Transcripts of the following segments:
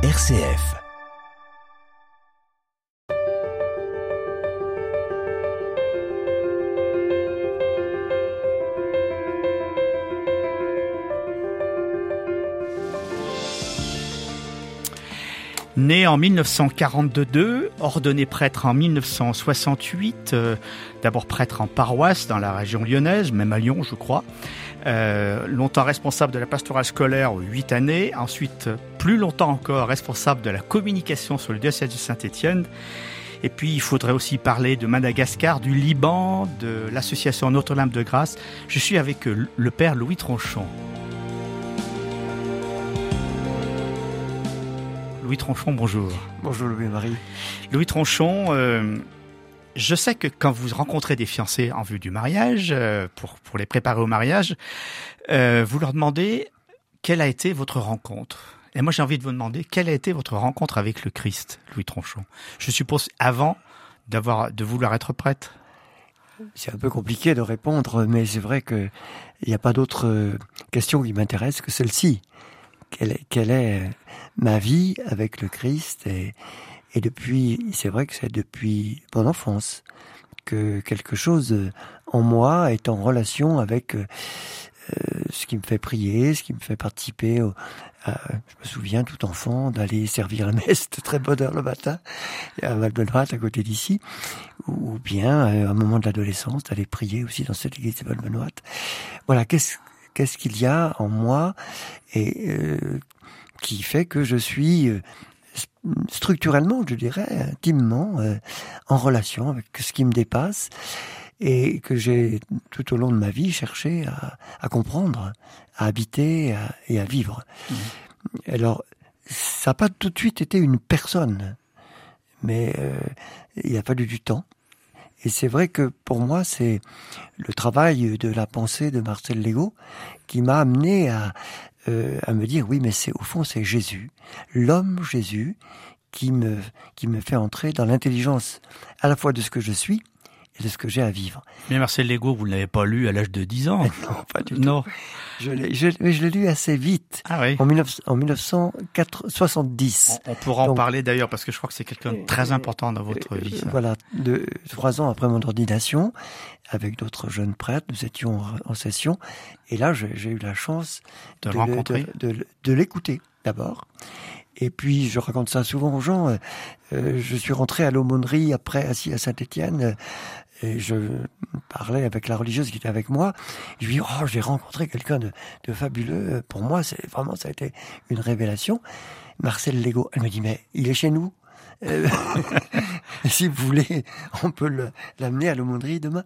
RCF. Né en 1942, ordonné prêtre en 1968, euh, d'abord prêtre en paroisse dans la région lyonnaise, même à Lyon je crois, euh, longtemps responsable de la pastorale scolaire, huit années, ensuite plus longtemps encore responsable de la communication sur le diocèse de Saint-Étienne. Et puis il faudrait aussi parler de Madagascar, du Liban, de l'association Notre-Dame de Grâce. Je suis avec euh, le père Louis Tronchon. Louis Tronchon, bonjour. Bonjour Louis-Marie. Louis Tronchon, euh, je sais que quand vous rencontrez des fiancés en vue du mariage, euh, pour, pour les préparer au mariage, euh, vous leur demandez quelle a été votre rencontre? Et moi j'ai envie de vous demander quelle a été votre rencontre avec le Christ, Louis Tronchon? Je suppose avant d'avoir de vouloir être prêtre? C'est un peu compliqué de répondre, mais c'est vrai que il n'y a pas d'autre question qui m'intéresse que celle-ci. Quelle est, quelle est ma vie avec le Christ et, et depuis, c'est vrai que c'est depuis mon enfance que quelque chose en moi est en relation avec euh, ce qui me fait prier, ce qui me fait participer. Au, je me souviens tout enfant d'aller servir la messe de très bonne heure le matin à Valbenoît, à côté d'ici, ou bien euh, à un moment de l'adolescence d'aller prier aussi dans cette église de Valbenoît. Voilà, qu'est-ce qu'est-ce qu'il y a en moi et euh, qui fait que je suis euh, structurellement, je dirais, intimement euh, en relation avec ce qui me dépasse et que j'ai tout au long de ma vie cherché à, à comprendre, à habiter à, et à vivre. Mmh. Alors, ça n'a pas tout de suite été une personne, mais euh, il a fallu du temps. Et c'est vrai que pour moi, c'est le travail de la pensée de Marcel Lego qui m'a amené à, euh, à me dire oui, mais c'est au fond c'est Jésus, l'homme Jésus, qui me qui me fait entrer dans l'intelligence à la fois de ce que je suis et de ce que j'ai à vivre. Mais Marcel Lego, vous ne l'avez pas lu à l'âge de 10 ans Non, pas du non. tout. Je l'ai, je, je l'ai lu assez vite. Ah oui. En, 19, en 1970. On, on pourra Donc, en parler d'ailleurs parce que je crois que c'est quelqu'un de très important dans votre euh, vie. Ça. Voilà, de, trois ans après mon ordination, avec d'autres jeunes prêtres, nous étions en, en session, et là j'ai eu la chance de, de le rencontrer, de, de, de l'écouter d'abord. Et puis, je raconte ça souvent aux gens. Euh, je suis rentré à l'aumônerie après, assis à Saint-Étienne, et je parlais avec la religieuse qui était avec moi. Je lui dis, oh, j'ai rencontré quelqu'un de, de, fabuleux. Pour moi, c'est vraiment, ça a été une révélation. Marcel Lego, elle me dit, mais il est chez nous. Euh, si vous voulez, on peut l'amener à l'aumônerie demain.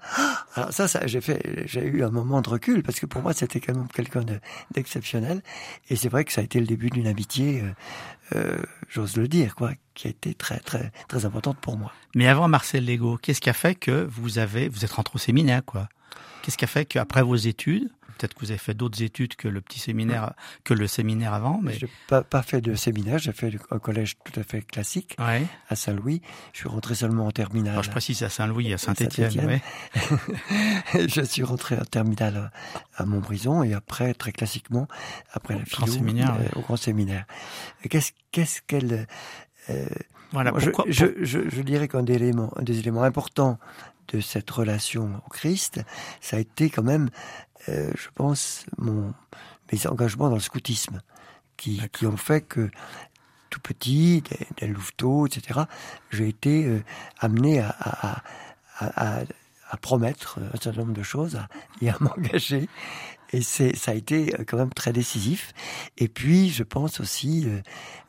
Alors ça, ça j'ai fait, j'ai eu un moment de recul parce que pour moi, c'était quand même quelqu'un d'exceptionnel. Et c'est vrai que ça a été le début d'une amitié, euh, euh, j'ose le dire, quoi, qui a été très, très, très importante pour moi. Mais avant Marcel Lego, qu'est-ce qui a fait que vous avez, vous êtes rentré au séminaire, quoi? Qu'est-ce qui a fait qu'après vos études, peut-être que vous avez fait d'autres études que le petit séminaire, que le séminaire avant, mais j'ai pas, pas fait de séminaire, j'ai fait un collège tout à fait classique ouais. à Saint-Louis. Je suis rentré seulement en terminale. Alors je précise à Saint-Louis, à Saint-Étienne. Saint ouais. je suis rentré en terminale à Montbrison et après, très classiquement, après la philo, grand séminaire, euh, au grand séminaire. Qu'est-ce qu'est-ce qu'elle euh, voilà, moi, pourquoi, je, je, je, je, dirais qu'un des éléments, un des éléments importants de cette relation au Christ, ça a été quand même, euh, je pense, mon, mes engagements dans le scoutisme, qui, qui ont fait que tout petit, dès, dès Louveteau, etc., j'ai été euh, amené à, à, à, à, promettre un certain nombre de choses et à m'engager. Et c'est, ça a été quand même très décisif. Et puis, je pense aussi euh,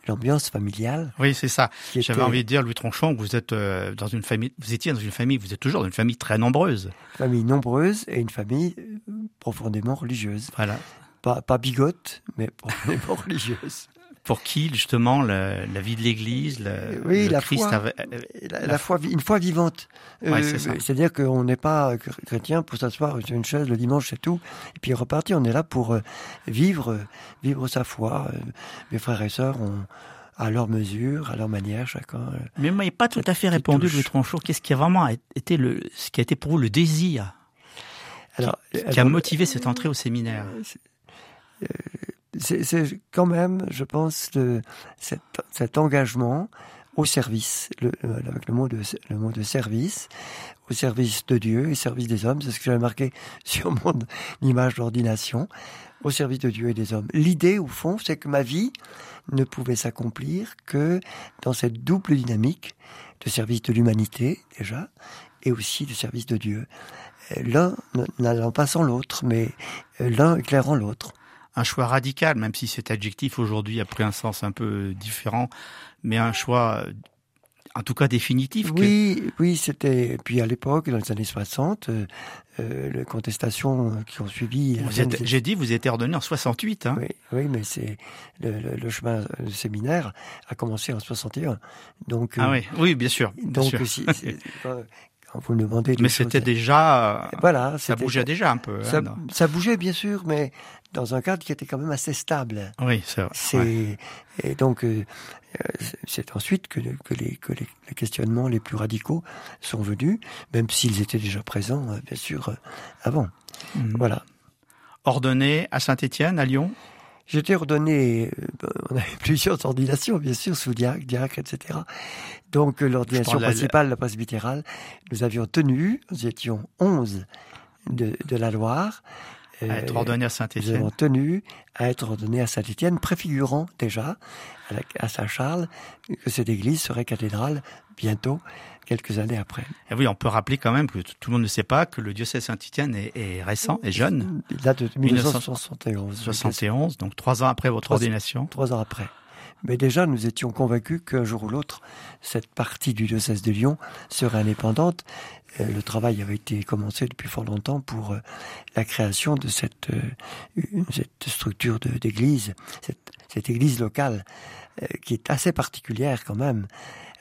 l'ambiance familiale. Oui, c'est ça. J'avais était... envie de dire, Louis Tronchon, vous êtes euh, dans une famille, vous étiez dans une famille, vous êtes toujours dans une famille très nombreuse. Famille nombreuse et une famille profondément religieuse. Voilà. Pas, pas bigote, mais profondément religieuse pour qui justement la, la vie de l'Église, le, oui, le la Christ foi, avait, la, la, la, foi, une foi vivante. Ouais, euh, C'est-à-dire qu'on n'est pas chrétien pour s'asseoir sur une chaise le dimanche, c'est tout, et puis repartir. On est là pour vivre, vivre sa foi. Mes frères et sœurs ont à leur mesure, à leur manière, chacun. Mais vous m'avez pas tout à fait répondu, le Tronchon. Qu'est-ce qui a vraiment été le, ce qui a été pour vous le désir alors, qui, qui a motivé cette entrée au séminaire? euh, c'est quand même, je pense, de cet, cet engagement au service, le, euh, avec le mot, de, le mot de service, au service de Dieu et service des hommes. C'est ce que j'avais marqué sur mon image d'ordination, au service de Dieu et des hommes. L'idée, au fond, c'est que ma vie ne pouvait s'accomplir que dans cette double dynamique de service de l'humanité, déjà, et aussi de service de Dieu. L'un n'allant pas sans l'autre, mais l'un éclairant l'autre un choix radical, même si cet adjectif aujourd'hui a pris un sens un peu différent, mais un choix en tout cas définitif. Oui, oui, c'était. Puis à l'époque, dans les années 60, euh, euh, les contestations qui ont suivi. J'ai dit, vous étiez ordonné en 68. Hein. Oui, oui, mais c'est le, le, chemin, le séminaire a commencé en 61. Donc. Ah oui, oui, bien sûr. donc, sûr. Si, vous me demandez. Mais c'était déjà. Voilà, ça bougeait déjà un peu. Ça, hein, ça, bougeait bien sûr, mais dans un cadre qui était quand même assez stable. Oui, c'est vrai. Et donc, euh, euh, c'est ensuite que, que, les, que les, questionnements les plus radicaux sont venus, même s'ils étaient déjà présents, euh, bien sûr, avant. Mhm. Voilà. Ordonné à Saint-Étienne, à Lyon? J'étais ordonné, on avait plusieurs ordinations, bien sûr, sous diacre, diacre, etc. Donc, l'ordination principale, la presbytérale, nous avions tenu, nous étions onze de, de la Loire, à être ordonné à Saint-Étienne. Tenu à être ordonné à Saint-Étienne, préfigurant déjà à Saint-Charles que cette église serait cathédrale bientôt, quelques années après. Et oui, on peut rappeler quand même que tout le monde ne sait pas que le diocèse Saint-Étienne est, récent, est jeune. Il date de 1971. 71, donc trois ans après votre ordination. Trois ans après. Mais déjà, nous étions convaincus qu'un jour ou l'autre, cette partie du diocèse de Lyon serait indépendante. Euh, le travail avait été commencé depuis fort longtemps pour euh, la création de cette, euh, cette structure d'église, cette, cette, église locale, qui est assez particulière quand même,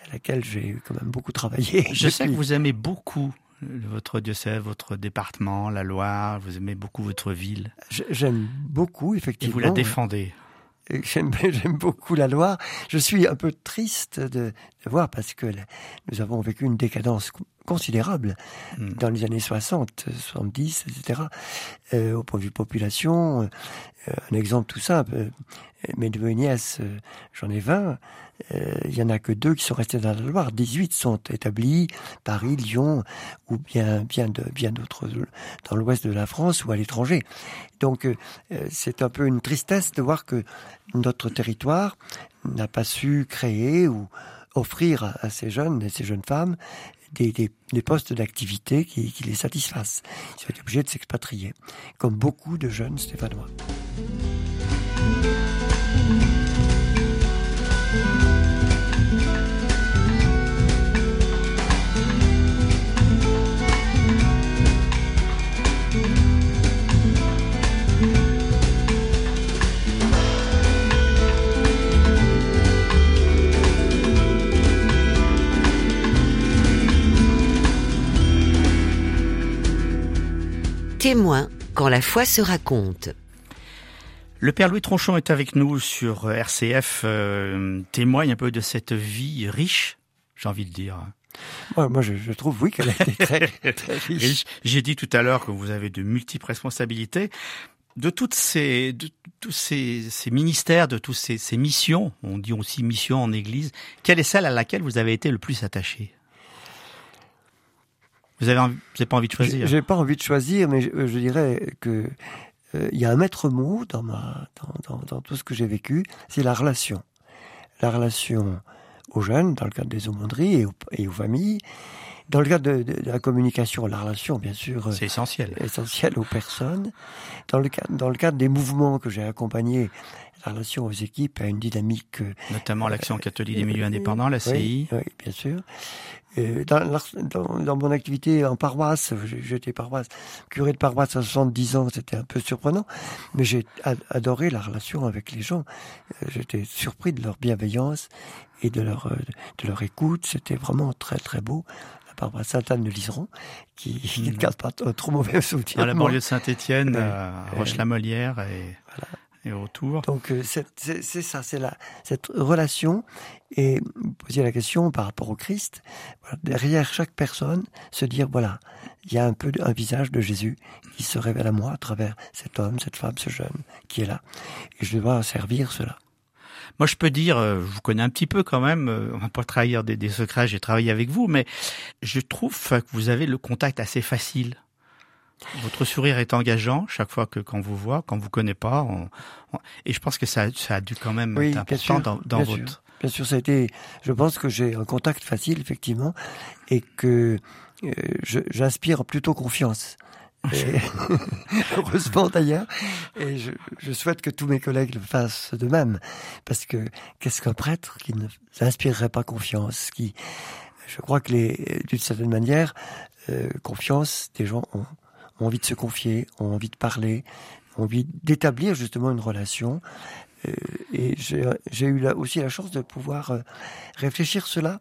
à laquelle j'ai quand même beaucoup travaillé. Je sais que vous aimez beaucoup votre diocèse, votre département, la Loire, vous aimez beaucoup votre ville. J'aime beaucoup, effectivement. Et vous la défendez. J'aime beaucoup la Loire. Je suis un peu triste de, voir parce que nous avons vécu une décadence considérable hmm. dans les années 60, 70, etc. Euh, au point de vue population, euh, un exemple tout simple. Mes deux nièces, euh, j'en ai 20. Il y en a que deux qui sont restés dans la Loire. 18 sont établis, Paris, Lyon, ou bien bien de, bien d'autres dans l'ouest de la France ou à l'étranger. Donc c'est un peu une tristesse de voir que notre territoire n'a pas su créer ou offrir à, ces jeunes et ces jeunes femmes des, des, des postes d'activité qui, qui, les satisfassent. Ils sont obligés de s'expatrier, comme beaucoup de jeunes stéphanois. Témoin quand la foi se raconte. Le Père Louis Tronchon est avec nous sur RCF, euh, témoigne un peu de cette vie riche, j'ai envie de dire. moi, je, trouve, oui, qu'elle a été très, riche. J'ai dit tout à l'heure que vous avez de multiples responsabilités. De toutes ces, de tous ces, ministères, de toutes ces, ces missions, on dit aussi mission en Église, quelle est celle à laquelle vous avez été le plus attaché? Vous avez, pas envie de choisir J'ai pas envie de choisir, mais je, dirais que euh, il y a un maître mot dans tout ce que j'ai vécu, c'est la relation. La relation aux jeunes, dans le cadre des aumôneries et aux familles. Dans le cadre de, de, la communication, la relation, bien sûr, euh, c'est essentiel, essentiel aux personnes. Dans le cadre, dans le cadre des mouvements que j'ai accompagnés, la relation aux équipes a une dynamique. Euh, Notamment l'action catholique des milieux indépendants, la CI. Oui, oui bien sûr. Dans, dans, dans, mon activité en paroisse, j'étais paroisse, curé de paroisse à 70 ans, c'était un peu surprenant, mais j'ai adoré la relation avec les gens. Euh, j'étais surpris de leur bienveillance et de leur, euh, de leur écoute. C'était vraiment très très beau. Paroisse Sainte-Anne de Liseron, qui, ne garde pas trop mauvais souvenir. Dans la banlieue de Saint-Étienne, à Roche-la-Molière et... Voilà et autour. Donc euh, c'est ça, c'est cette relation. Et vous posiez la question par rapport au Christ. derrière chaque personne, se dire voilà, il y a un peu un visage de Jésus qui se révèle à moi à travers cet homme, cette femme, ce jeune qui est là. Et je dois servir cela. Moi, je peux dire, euh, je vous connais un petit peu quand même, on va pas trahir des, des secrets, j'ai travaillé avec vous, mais je trouve que vous avez le contact assez facile votre sourire est engageant chaque fois que quand vous voit, quand vous connaît pas. et je pense que ça, ça, a dû quand même être important dans, dans votre. Sûr. Bien sûr, ça a été. Je pense que j'ai un contact facile effectivement, et que euh, j'inspire plutôt confiance. heureusement d'ailleurs, et je, je, souhaite que tous mes collègues le fassent de même, parce que qu'est-ce qu'un prêtre qui ne s'inspirerait pas confiance, qui, je crois que les, d'une certaine manière, euh, confiance, des gens ont ont envie de se confier, ont envie de parler, ont envie d'établir justement une relation. Euh, et j'ai eu là aussi la chance de pouvoir euh, réfléchir cela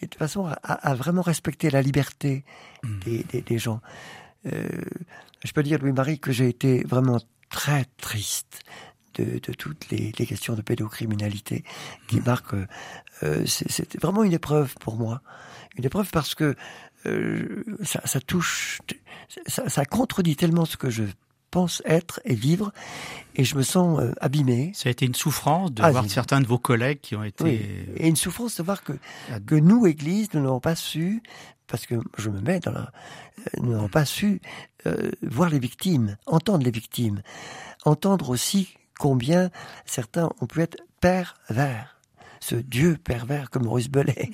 et de façon à, vraiment respecter la liberté mmh. des, des, gens. Euh, je peux dire, Louis-Marie, que j'ai été vraiment très triste de, de toutes les, les, questions de pédocriminalité qui mmh. marquent. Euh, C'était vraiment une épreuve pour moi. Une épreuve parce que euh, ça, ça, touche, ça, ça, contredit tellement ce que je pense être et vivre, et je me sens euh, abîmé. Ça a été une souffrance de voir certains de vos collègues qui ont été... Et une souffrance de voir que, que nous, Église, nous n'avons pas su, parce que je me mets dans la... Euh, nous n'avons pas su euh, voir les victimes, entendre les victimes, entendre aussi combien certains ont pu être pervers. Ce Dieu pervers comme Maurice Bellet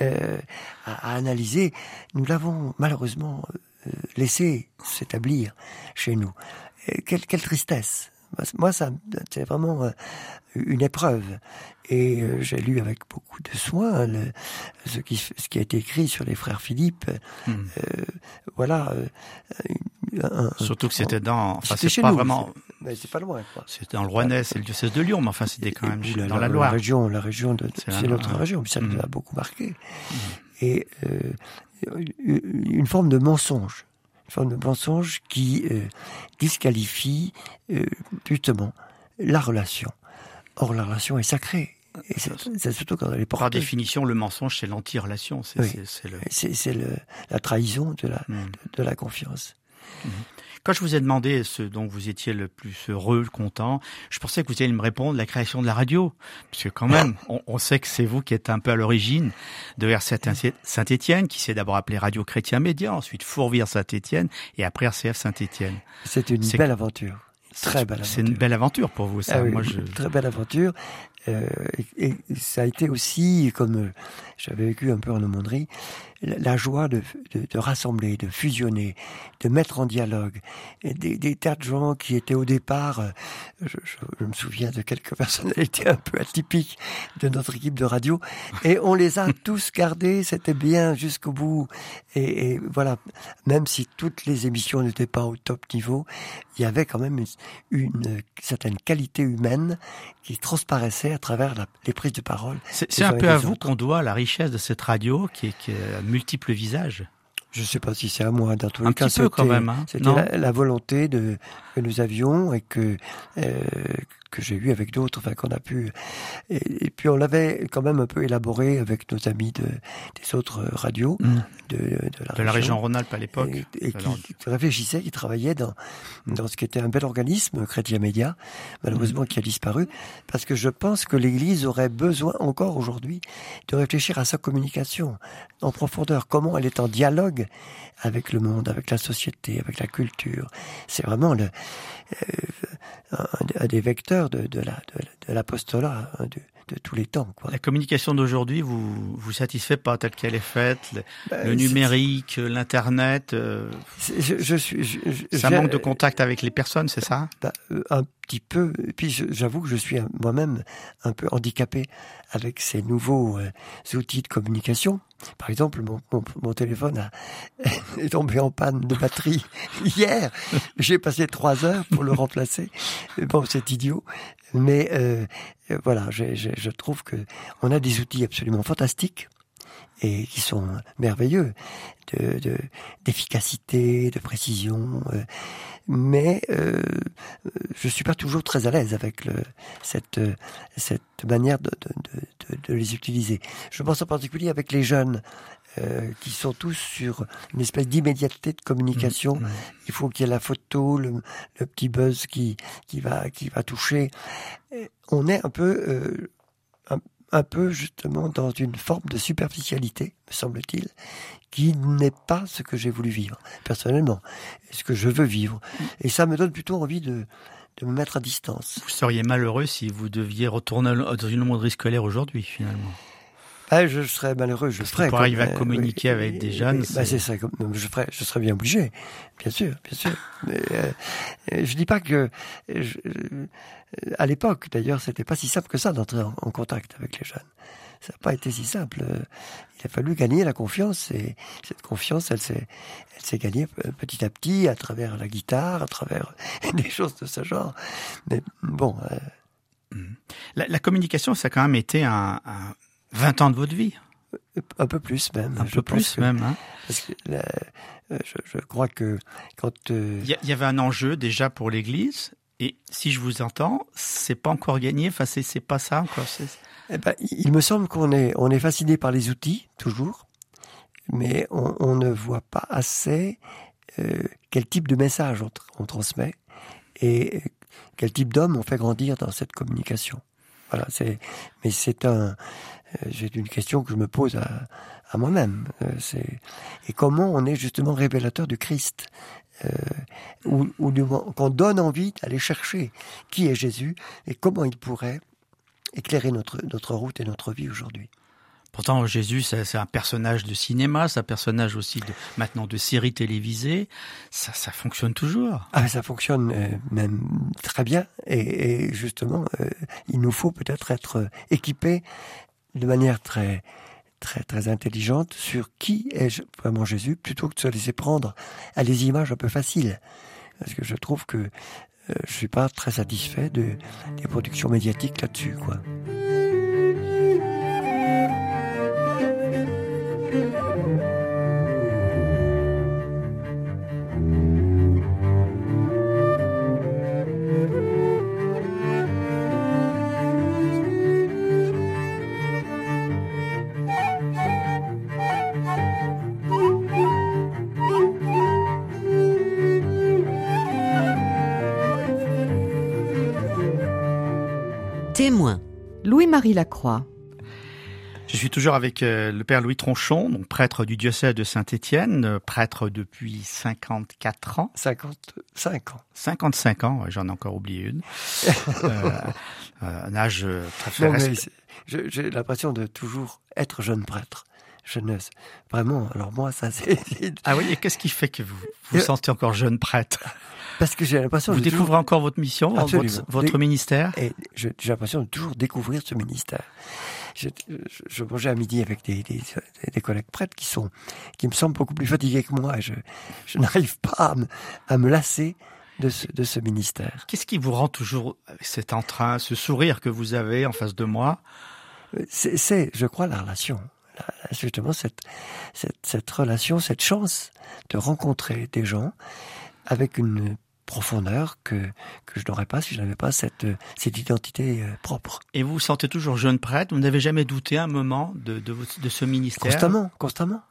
euh, a, analysé, nous l'avons malheureusement euh, laissé s'établir chez nous. quelle, quelle tristesse moi, ça, c'est vraiment euh, une épreuve. Et j'ai lu avec beaucoup de soin ce, qui, ce qui a été écrit sur les frères Philippe. Hmm. voilà. Surtout que c'était dans. Enfin, c'est pas vraiment. Mais c'est pas loin. C'était dans le Rouennais, c'est le diocèse de Lyon, mais enfin c'était quand même dans la, Loire. La région, la région de, c'est notre région, ça nous a mm. beaucoup marqué. Mm. Et euh, une forme de mensonge, une forme de mensonge qui euh, disqualifie euh, justement la relation. Or la relation est sacrée. Et c'est surtout quand elle est portée. Par définition, le mensonge, c'est l'anti-relation. C'est oui. le... la trahison de la, mm. de, de, la confiance. Quand je vous ai demandé ce dont vous étiez le plus heureux, content, je pensais que vous alliez me répondre la création de la radio. Parce que quand même, on, sait que c'est vous qui êtes un peu à l'origine de RCF Saint-Étienne, qui s'est d'abord appelé Radio Chrétien Média, ensuite Fourvière Saint-Étienne et après RCF Saint-Étienne. C'est une belle aventure. Très belle aventure. C'est une belle aventure pour vous, ça. Ah Moi, je... Très belle aventure. Euh, et, ça a été aussi, comme euh, j'avais vécu un peu en aumônerie, la, joie de, de, de, rassembler, de fusionner, de mettre en dialogue des, des, tas de gens qui étaient au départ, euh, je, je, me souviens de quelques personnalités un peu atypiques de notre équipe de radio, et on les a tous gardés, c'était bien jusqu'au bout. Et, et, voilà, même si toutes les émissions n'étaient pas au top niveau, il y avait quand même une, une certaine qualité humaine qui transparaissait à travers les prises de parole. C'est un peu à vous qu'on doit la richesse de cette radio qui, qui a multiples visages. Je ne sais pas si c'est à moi. Dans tous les cas, c'était hein. la, volonté de, que nous avions et que euh, que j'ai eu avec d'autres, enfin qu'on a pu. Et, puis on l'avait quand même un peu élaboré avec nos amis de, des autres radios mmh. de, de, la, région. Rhône-Alpes à l'époque, et, qui, réfléchissaient, qui travaillaient dans dans ce qui était un bel organisme, Chrétien Média, malheureusement mmh. qui a disparu, parce que je pense que l'Église aurait besoin encore aujourd'hui de réfléchir à sa communication en profondeur, comment elle est en dialogue avec le monde, avec la société, avec la culture. C'est vraiment le, euh, un, des vecteurs de, de l'apostolat la, de, de, de, tous les temps. Quoi. La communication d'aujourd'hui vous vous satisfait pas telle qu'elle est faite, le, ben, numérique, l'internet. Euh, je, je, suis. ça manque de contact avec les personnes, c'est ça? Bah, euh, Un petit peu. Et puis j'avoue que je suis moi-même un peu handicapé avec ces nouveaux euh, outils de communication. Par exemple, mon, mon, mon téléphone a, est tombé en panne de batterie hier. J'ai passé trois heures pour le remplacer. Bon, c'est idiot, mais euh, voilà, je, je, je trouve que on a des outils absolument fantastiques et qui sont merveilleux, de d'efficacité, de, précision. Euh, mais euh, je suis pas toujours très à l'aise avec le, cette cette manière de, de, de, les utiliser. Je pense en particulier avec les jeunes. Euh, qui sont tous sur une espèce d'immédiateté de communication. Mmh, mmh. Il faut qu'il y ait la photo, le, le, petit buzz qui, qui, va, qui va toucher. On est un peu euh, un peu justement dans une forme de superficialité, me semble-t-il, qui n'est pas ce que j'ai voulu vivre, personnellement, ce que je veux vivre. Et ça me donne plutôt envie de, de me mettre à distance. Vous seriez malheureux si vous deviez retourner dans une monderie scolaire aujourd'hui, finalement. Ah, je serais malheureux, je ferais. Pour arriver à communiquer avec des jeunes, bah, c'est ça. Je ferais, je serais bien obligé, bien sûr, bien sûr. Mais, euh, je dis pas que, je, à l'époque, d'ailleurs, c'était pas si simple que ça d'entrer en, contact avec les jeunes. Ça n'a pas été si simple. Il a fallu gagner la confiance et cette confiance, elle s'est, elle s'est gagnée petit à petit à travers la guitare, à travers des choses de ce genre. Mais bon. Euh, la, la, communication, ça a quand même été un, un 20 ans de votre vie un peu plus même. Un peu plus même. Hein. Parce que euh, je, je, crois que quand euh, il y, avait un enjeu déjà pour l'Église et si je vous entends, c'est pas encore gagné. Enfin, c'est c'est pas ça encore. Eh ben, il me semble qu'on est on est fasciné par les outils toujours, mais on, on ne voit pas assez euh, quel type de message on, on transmet et quel type d'homme on fait grandir dans cette communication. Voilà, c'est mais c'est un c'est euh, une question que je me pose à, à moi-même. Euh, c'est et comment on est justement révélateur du Christ, euh, ou, ou qu'on donne envie d'aller chercher qui est Jésus et comment il pourrait éclairer notre notre route et notre vie aujourd'hui. Pourtant, Jésus, c'est un personnage de cinéma, c'est un personnage aussi maintenant de série télévisée. Ça, ça fonctionne toujours. Ah, ça fonctionne euh, même très bien. Et, justement, euh, il nous faut peut-être être équipés de manière très très très intelligente sur qui est vraiment Jésus plutôt que de se laisser prendre à des images un peu faciles parce que je trouve que euh, je suis pas très satisfait de des productions médiatiques là-dessus quoi. Témoin. Louis-Marie Lacroix. Je suis toujours avec euh, le père Louis Tronchon, donc prêtre du diocèse de Saint-Étienne, euh, prêtre depuis 54 ans. 55 ans. 55 ans, j'en ai encore oublié une. euh, un âge très. J'ai l'impression de toujours être jeune prêtre. Jeunesse. Vraiment, alors moi, ça c'est... Ah oui, et qu'est-ce qui fait que vous vous sentez encore jeune prêtre? parce que j'ai l'impression vous découvrez encore votre mission, votre, votre ministère? Et j'ai l'impression de toujours découvrir ce ministère. Je, je, mangeais à midi avec des, des, des, collègues prêtres qui sont, qui me semblent beaucoup plus fatigués que moi. Et je, je n'arrive pas à me, à me lasser de ce, de ce ministère. Qu'est-ce qui vous rend toujours cet entrain, ce sourire que vous avez en face de moi? C'est, je crois, la relation justement cette, cette, cette, relation, cette chance de rencontrer des gens avec une profondeur que, que je n'aurais pas si je n'avais pas cette, cette identité euh, propre. Et vous vous sentez toujours jeune prêtre? Vous n'avez jamais douté un moment de, de, de ce ministère? Constamment, constamment,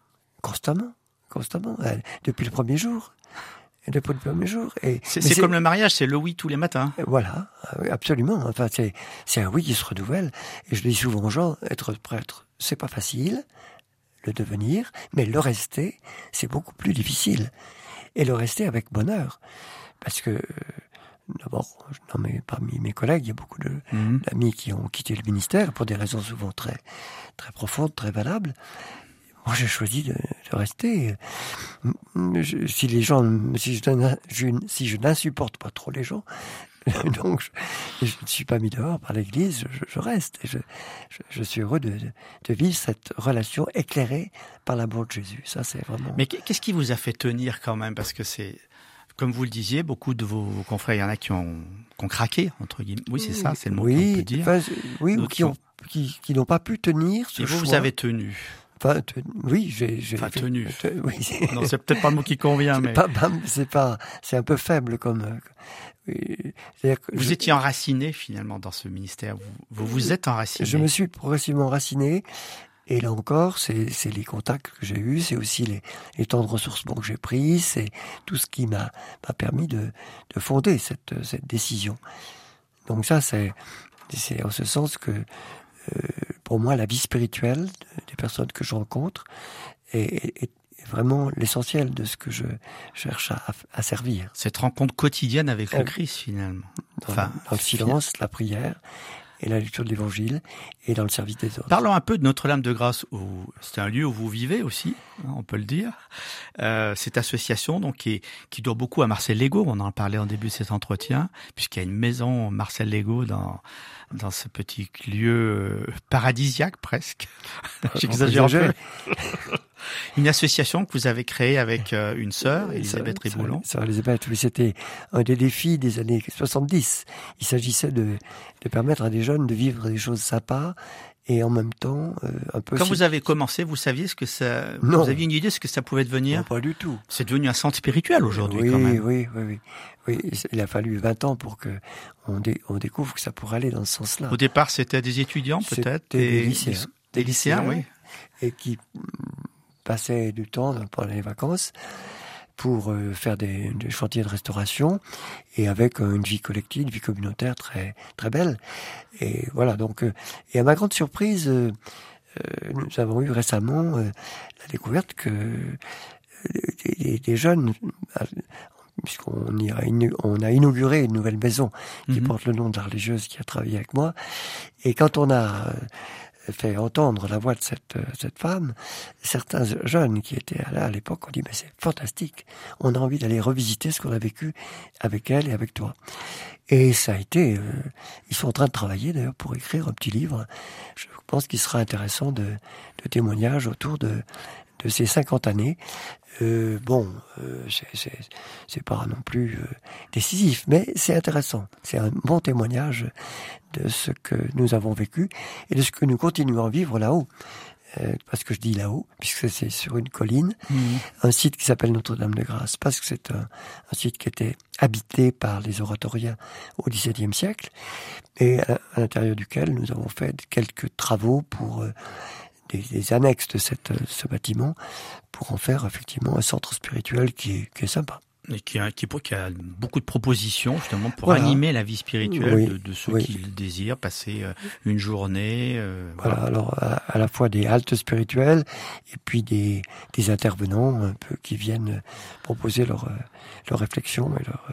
constamment, constamment, euh, depuis le premier jour. Depuis le premier jour. Et c'est comme le mariage, c'est le oui tous les matins. Voilà, absolument. Enfin, c'est c'est un oui qui se renouvelle. Et je dis souvent aux gens, être prêtre, c'est pas facile, le devenir, mais le rester, c'est beaucoup plus difficile. Et le rester avec bonheur. Parce que, d'abord, parmi mes collègues, il y a beaucoup mhm. d'amis qui ont quitté le ministère pour des raisons souvent très, très profondes, très valables. Moi, j'ai choisi de, rester. si les gens, si je, si je n'insupporte pas trop les gens, donc je, ne suis pas mis dehors par l'Église, je, reste. Et je, suis heureux de, de, vivre cette relation éclairée par l'amour de Jésus. Ça, c'est vraiment. Mais qu'est-ce qui vous a fait tenir quand même? Parce que c'est comme vous le disiez, beaucoup de vos confrères, il y en a qui ont, qui ont craqué, entre guillemets. Oui, c'est ça, c'est le mot oui, qu'on peut dire. oui, ou qui, ont, qui, qui n'ont pas pu tenir ce Et vous, vous avez tenu. Enfin, oui, j'ai. Enfin, tenu. oui. non, c'est peut-être pas le mot qui convient, mais. c'est pas, c'est un peu faible comme. Euh, vous étiez enraciné finalement dans ce ministère. Vous vous, êtes enraciné. Je me suis progressivement enraciné. Et là encore, c'est les contacts que j'ai eus, c'est aussi les, les, temps de ressourcement que j'ai pris, c'est tout ce qui m'a permis de, de fonder cette, cette décision. Donc ça, c'est en ce sens que euh, pour moi, la vie spirituelle des personnes que je rencontre est, est, vraiment l'essentiel de ce que je cherche à, à, servir. Cette rencontre quotidienne avec le euh, Christ, finalement. Dans, enfin, dans le silence, la prière, et la lecture de l'Évangile et dans le service des autres. Parlons un peu de Notre-Dame de Grâce. C'est un lieu où vous vivez aussi, hein, on peut le dire. Euh, cette association donc qui, qui doit beaucoup à Marcel Lego. On en parlait en début de cet entretien, puisqu'il y a une maison Marcel Lego dans dans ce petit lieu euh, paradisiaque presque. J'exagère un peu. Une association que vous avez créée avec euh, une sœur, Elisabeth Riboulon. Sœur Elisabeth, oui, c'était un des défis des années 70. Il s'agissait de, de permettre à des jeunes de vivre des choses sympas et en même temps euh, un peu. Quand vous avez commencé, vous saviez ce que ça. Non. Vous aviez une idée de ce que ça pouvait devenir non, Pas du tout. C'est devenu un centre spirituel aujourd'hui, oui, quand même. Oui, oui, oui. Oui, il a fallu 20 ans pour que on, on découvre que ça pourrait aller dans ce sens-là. Au départ, c'était des étudiants, peut-être, des, lycéens, des, lycéens, oui, et qui passaient du temps pendant les vacances pour euh, faire des, des, chantiers de restauration et avec une vie collective, une vie communautaire très très belle. Et voilà donc euh, et à ma grande surprise, euh, nous avons eu récemment la découverte que des, des jeunes puisqu'on a, on a inauguré une nouvelle maison qui mhm. porte le nom de la religieuse qui a travaillé avec moi. Et quand on a fait entendre la voix de cette, euh, cette femme, certains jeunes qui étaient là à l'époque ont dit mais c'est fantastique, on a envie d'aller revisiter ce qu'on a vécu avec elle et avec toi. Et ça a été, euh, ils sont en train de travailler d'ailleurs pour écrire un petit livre. Je pense qu'il sera intéressant de, de témoignages autour de, de ces 50 années. Euh, bon, euh, c'est pas non plus euh, décisif, mais c'est intéressant. C'est un bon témoignage de ce que nous avons vécu et de ce que nous continuons à vivre là-haut. Euh, parce que je dis là-haut, puisque c'est sur une colline, mmh. un site qui s'appelle Notre-Dame-de-Grâce, parce que c'est un, un, site qui était habité par les oratoriens au XVIIe siècle, et à, à l'intérieur duquel nous avons fait quelques travaux pour des, annexes de cette, ce bâtiment pour en faire effectivement un centre spirituel qui est, qui est sympa. Et qui a, qui, qui a, beaucoup de propositions justement pour animer la vie spirituelle de, ceux qui le désirent, passer euh, une journée. Euh, voilà. alors à, la fois des haltes spirituelles et puis des, des intervenants un peu qui viennent proposer leurs leur réflexions et leurs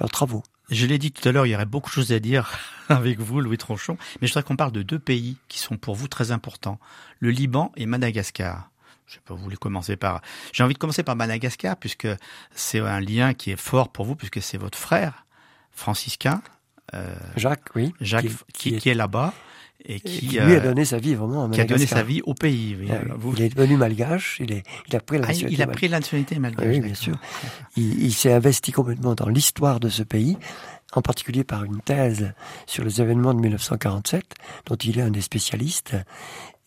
leurs travaux. Je l'ai dit tout à l'heure, il y aurait beaucoup de choses à dire avec vous, Louis Tronchon, mais je voudrais qu'on parle de deux pays qui sont pour vous très importants, le Liban et Madagascar. Je sais vous commencer par... J'ai envie de commencer par Madagascar, puisque c'est un lien qui est fort pour vous, puisque c'est votre frère, franciscain. Euh, Jacques, oui. Jacques, qui, qui, est, là-bas. Et qui, lui a euh, donné sa vie vraiment à Madagascar. Qui a donné sa vie au pays. Oui. Ah il est devenu malgache, il, est, il a pris la ah, nationalité. il a pris la nationalité malgache. Oui, bien sûr. Il, il s'est investi complètement dans l'histoire de ce pays en particulier par une thèse sur les événements de 1947, dont il est un des spécialistes,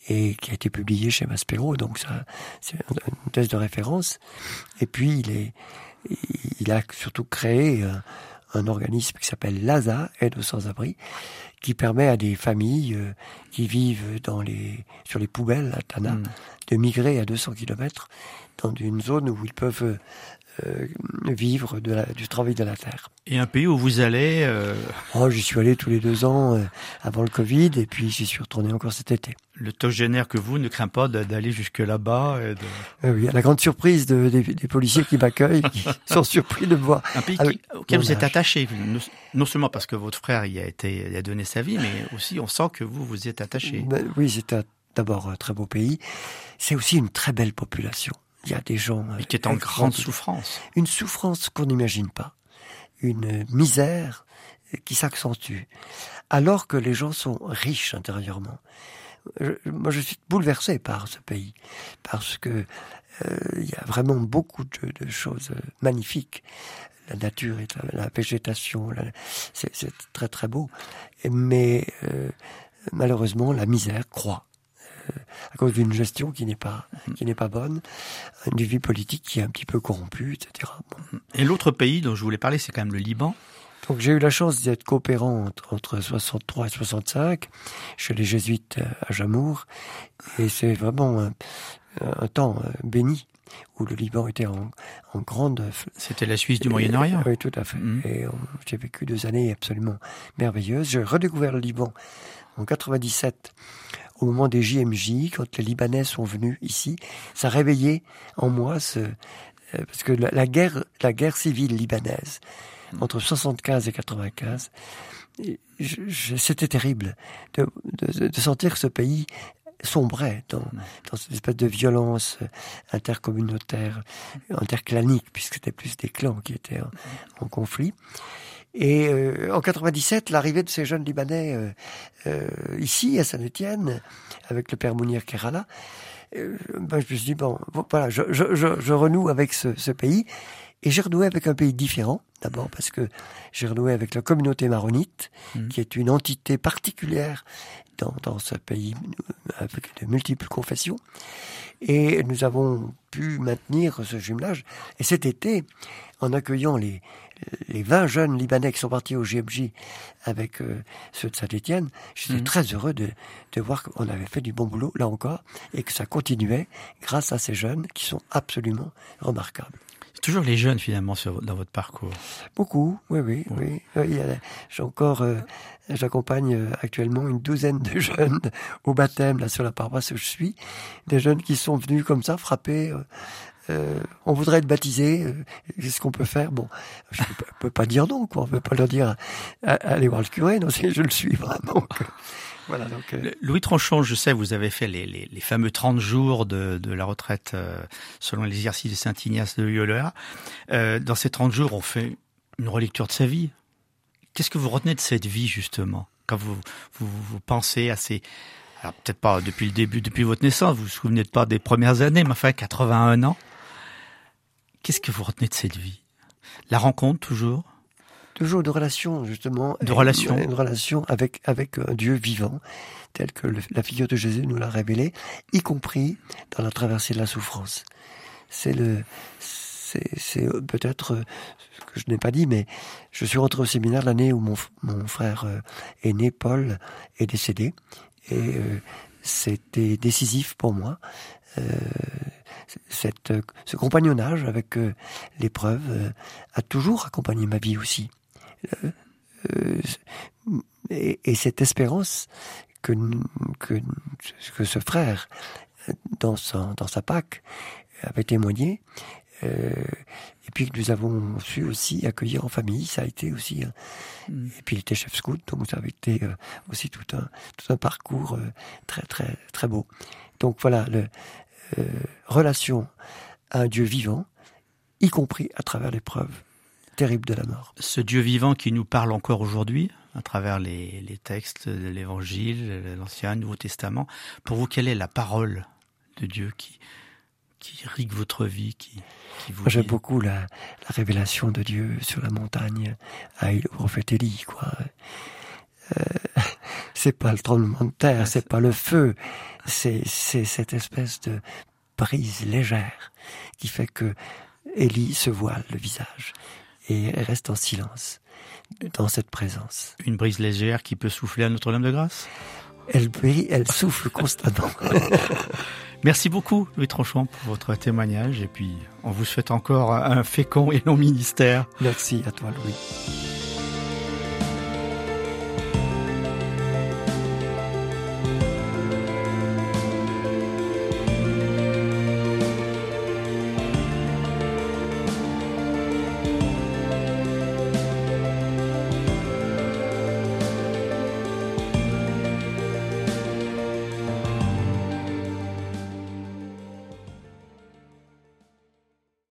et qui a été publiée chez Maspero, donc ça, c'est une thèse de référence. Et puis, il est, il a surtout créé un, un organisme qui s'appelle LASA, Aide aux sans-abri, qui permet à des familles euh, qui vivent dans les, sur les poubelles à Tana hmm. de migrer à 200 km dans une zone où ils peuvent vivre de la, du travail de la terre. Et un pays où vous allez euh... Oh, j'y suis allé tous les deux ans euh, avant le Covid, et puis j'y suis retourné encore cet été. Le génère que vous ne craint pas d'aller jusque là-bas de... Euh, oui, à la grande surprise de, des, des, policiers qui m'accueillent, qui sont surpris de me voir. Un pays qui, auquel vous êtes attaché, non seulement parce que votre frère y a été, y a donné sa vie, mais aussi on sent que vous vous y êtes attaché. Ben, oui, c'est d'abord un très beau pays. C'est aussi une très belle population. Il y a des gens... Et qui est en grande souffrance. Une souffrance qu'on n'imagine pas. Une misère qui s'accentue. Alors que les gens sont riches intérieurement. moi, je suis bouleversé par ce pays. Parce que euh, il y a vraiment beaucoup de, choses magnifiques. La nature, et la, végétation, c'est très très beau. Mais euh, malheureusement, la misère croît. Euh, à cause d'une gestion qui n'est pas qui n'est pas bonne, une vie politique qui est un petit peu corrompue, etc. Et l'autre pays dont je voulais parler, c'est quand même le Liban. Donc j'ai eu la chance d'être coopérant entre, 63 et 65 chez les jésuites à Jamour, et c'est vraiment un, un temps béni où le Liban était en, en grande... C'était la Suisse du Moyen-Orient. Oui, tout à fait. Mm. Et j'ai vécu deux années absolument merveilleuses. J'ai redécouvert le Liban en 97 au moment des JMJ, quand les Libanais sont venus ici. Ça réveillait en moi ce... Euh, parce que la, guerre, la guerre civile libanaise, entre 75 et 95, c'était terrible de, sentir que ce pays sombrait dans, dans cette espèce de violence euh, intercommunautaire, interclanique, puisque c'était plus des clans qui étaient en, conflit. Et euh, en 97, l'arrivée de ces jeunes Libanais euh, euh ici, à Saint-Étienne, avec le père Mounir Kerala, euh, ben, je me suis dit, bon, voilà, je, je, je, je renoue avec ce, ce, pays. Et j'ai renoué avec un pays différent, d'abord parce que j'ai renoué avec la communauté maronite, mmh. qui est une entité particulière dans, dans ce pays avec de multiples confessions. Et nous avons pu maintenir ce jumelage. Et cet été, en accueillant les, les 20 jeunes Libanais qui sont partis au GMJ avec euh, ceux de Saint-Étienne, j'étais mmh. très heureux de, de voir qu'on avait fait du bon boulot, là encore, et que ça continuait grâce à ces jeunes qui sont absolument remarquables toujours les jeunes finalement dans votre parcours. Beaucoup, oui, oui, oui. J'ai encore, euh, j'accompagne euh, actuellement une douzaine de jeunes au baptême là sur la paroisse où je suis, des jeunes qui sont venus comme ça frapper. Euh, on voudrait être baptisé, qu'est-ce qu'on peut faire? Bon, je ne peux, pas dire non, quoi. On peut pas leur dire allez voir le curé, non, je le suis vraiment. Euh... Louis Tranchon, je sais, vous avez fait les, les, fameux 30 jours de, de la retraite euh, selon l'exercice de Saint-Ignace de Loyola. Euh, dans ces 30 jours, on fait une relecture de sa vie. Qu'est-ce que vous retenez de cette vie, justement, quand vous, vous, vous pensez à ces... Alors peut-être pas depuis le début, depuis votre naissance, vous vous souvenez pas des premières années, mais enfin 81 ans? Qu'est-ce que vous retenez de cette vie? La rencontre, toujours? Toujours de relation justement, de relation, une, relation avec avec un Dieu vivant, tel que la figure de Jésus nous l'a révélé, y compris dans la traversée de la souffrance. C'est le, c'est peut-être ce que je n'ai pas dit, mais je suis rentré au séminaire l'année où mon, mon frère euh, aîné Paul est décédé, et euh, c'était décisif pour moi. Euh, cette, ce compagnonnage avec euh, l'épreuve euh, a toujours accompagné ma vie aussi. Euh, et, et, cette espérance que, que, que ce frère, dans sa, dans sa Pâque, avait témoigné, euh, et puis que nous avons su aussi accueillir en famille, ça a été aussi. Hein. Mm. Et puis il était chef scout, donc ça avait été euh, aussi tout un tout un parcours euh, très très très beau. Donc voilà, le, relation à un Dieu vivant, y compris à travers l'épreuve terrible de la mort. Ce Dieu vivant qui nous parle encore aujourd'hui, à travers les, les textes de l'Évangile, l'Ancien, Nouveau Testament, pour vous, quelle est la parole de Dieu qui, qui rigue votre vie, qui, qui vous J'aime beaucoup la, la, révélation de Dieu sur la montagne à le prophète Élie, quoi. Euh, c'est pas le tremblement de terre, c'est pas le feu, c'est c'est cette espèce de brise légère qui fait que Élie se voile le visage et reste en silence dans cette présence. Une brise légère qui peut souffler à Notre-Dame de Grâce? Elle brille, elle souffle constamment. Merci beaucoup, Louis Tranchon, pour votre témoignage. Et puis, on vous souhaite encore un fécond et long ministère. Merci à toi, Louis.